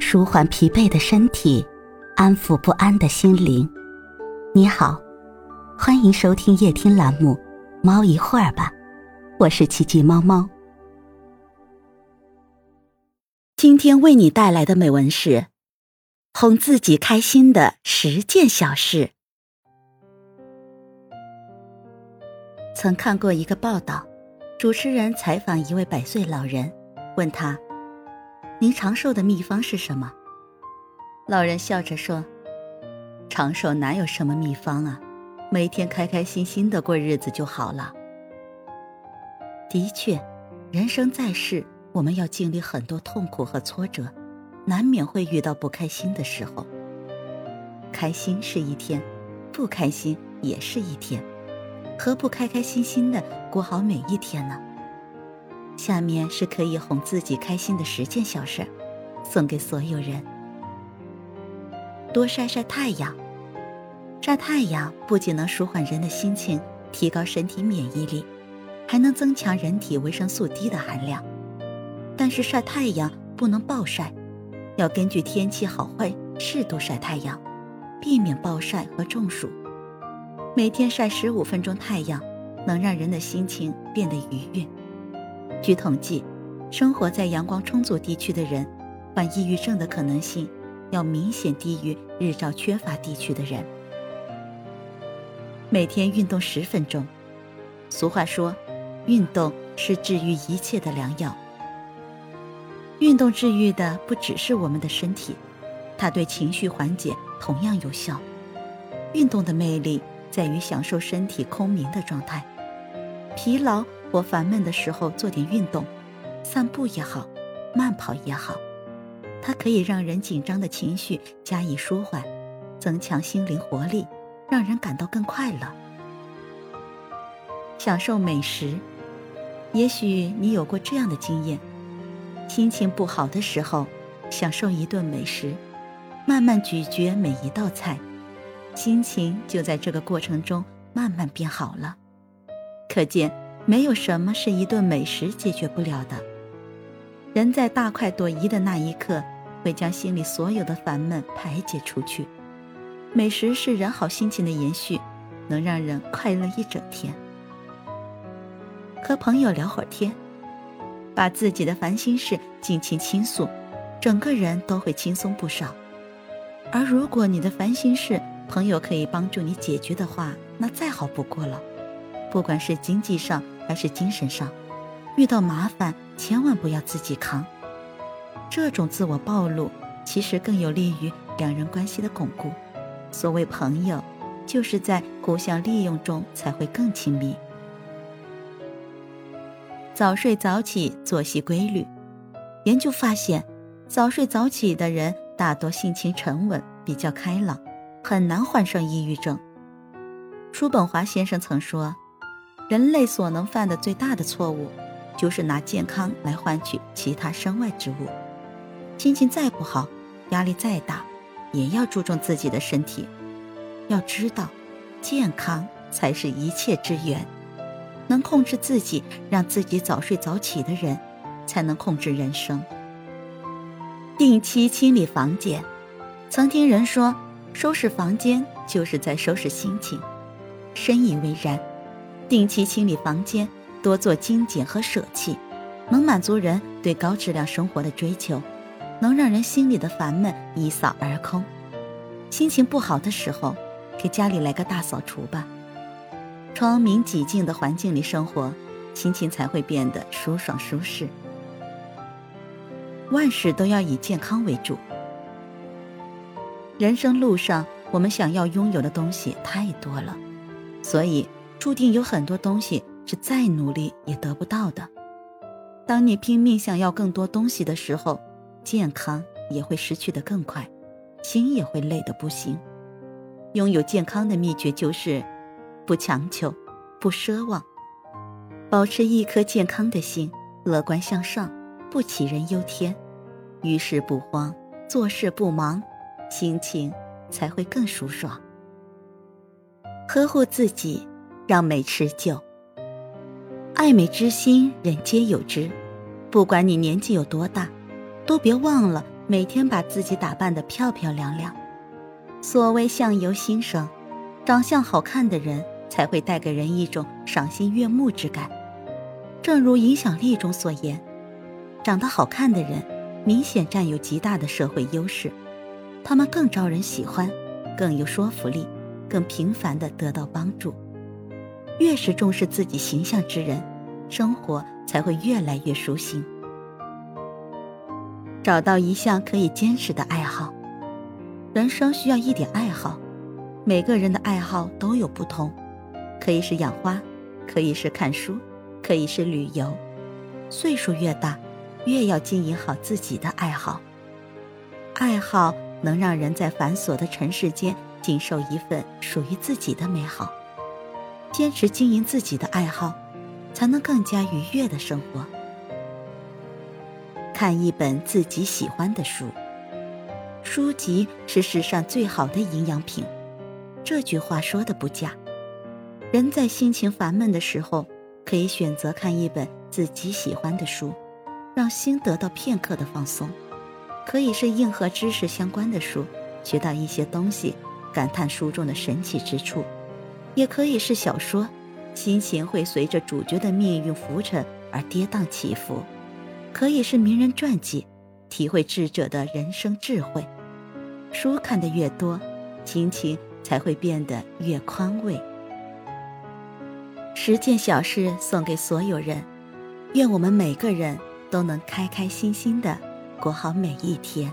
舒缓疲惫的身体，安抚不安的心灵。你好，欢迎收听夜听栏目《猫一会儿吧》，我是奇迹猫猫。今天为你带来的美文是：哄自己开心的十件小事。曾看过一个报道，主持人采访一位百岁老人，问他。您长寿的秘方是什么？老人笑着说：“长寿哪有什么秘方啊，每天开开心心的过日子就好了。”的确，人生在世，我们要经历很多痛苦和挫折，难免会遇到不开心的时候。开心是一天，不开心也是一天，何不开开心心的过好每一天呢？下面是可以哄自己开心的十件小事，送给所有人。多晒晒太阳，晒太阳不仅能舒缓人的心情，提高身体免疫力，还能增强人体维生素 D 的含量。但是晒太阳不能暴晒，要根据天气好坏适度晒太阳，避免暴晒和中暑。每天晒十五分钟太阳，能让人的心情变得愉悦。据统计，生活在阳光充足地区的人，患抑郁症的可能性要明显低于日照缺乏地区的人。每天运动十分钟，俗话说，运动是治愈一切的良药。运动治愈的不只是我们的身体，它对情绪缓解同样有效。运动的魅力在于享受身体空明的状态，疲劳。或烦闷的时候做点运动，散步也好，慢跑也好，它可以让人紧张的情绪加以舒缓，增强心灵活力，让人感到更快乐。享受美食，也许你有过这样的经验：心情不好的时候，享受一顿美食，慢慢咀嚼每一道菜，心情就在这个过程中慢慢变好了。可见。没有什么是一顿美食解决不了的。人在大快朵颐的那一刻，会将心里所有的烦闷排解出去。美食是人好心情的延续，能让人快乐一整天。和朋友聊会儿天，把自己的烦心事尽情倾诉，整个人都会轻松不少。而如果你的烦心事，朋友可以帮助你解决的话，那再好不过了。不管是经济上还是精神上，遇到麻烦千万不要自己扛。这种自我暴露，其实更有利于两人关系的巩固。所谓朋友，就是在互相利用中才会更亲密。早睡早起，作息规律。研究发现，早睡早起的人大多性情沉稳，比较开朗，很难患上抑郁症。叔本华先生曾说。人类所能犯的最大的错误，就是拿健康来换取其他身外之物。心情再不好，压力再大，也要注重自己的身体。要知道，健康才是一切之源。能控制自己，让自己早睡早起的人，才能控制人生。定期清理房间。曾听人说，收拾房间就是在收拾心情，深以为然。定期清理房间，多做精简和舍弃，能满足人对高质量生活的追求，能让人心里的烦闷一扫而空。心情不好的时候，给家里来个大扫除吧。窗明几净的环境里生活，心情才会变得舒爽舒适。万事都要以健康为主。人生路上，我们想要拥有的东西太多了，所以。注定有很多东西是再努力也得不到的。当你拼命想要更多东西的时候，健康也会失去的更快，心也会累得不行。拥有健康的秘诀就是：不强求，不奢望，保持一颗健康的心，乐观向上，不杞人忧天，遇事不慌，做事不忙，心情才会更舒爽。呵护自己。让美持久。爱美之心，人皆有之。不管你年纪有多大，都别忘了每天把自己打扮得漂漂亮亮。所谓相由心生，长相好看的人才会带给人一种赏心悦目之感。正如影响力中所言，长得好看的人明显占有极大的社会优势，他们更招人喜欢，更有说服力，更频繁地得到帮助。越是重视自己形象之人，生活才会越来越舒心。找到一项可以坚持的爱好。人生需要一点爱好，每个人的爱好都有不同，可以是养花，可以是看书，可以是旅游。岁数越大，越要经营好自己的爱好。爱好能让人在繁琐的尘世间经受一份属于自己的美好。坚持经营自己的爱好，才能更加愉悦的生活。看一本自己喜欢的书。书籍是世上最好的营养品，这句话说的不假。人在心情烦闷的时候，可以选择看一本自己喜欢的书，让心得到片刻的放松。可以是硬核知识相关的书，学到一些东西，感叹书中的神奇之处；也可以是小说，心情会随着主角的命运浮沉而跌宕起伏；可以是名人传记，体会智者的人生智慧。书看得越多，心情才会变得越宽慰。十件小事送给所有人，愿我们每个人都能开开心心的过好每一天。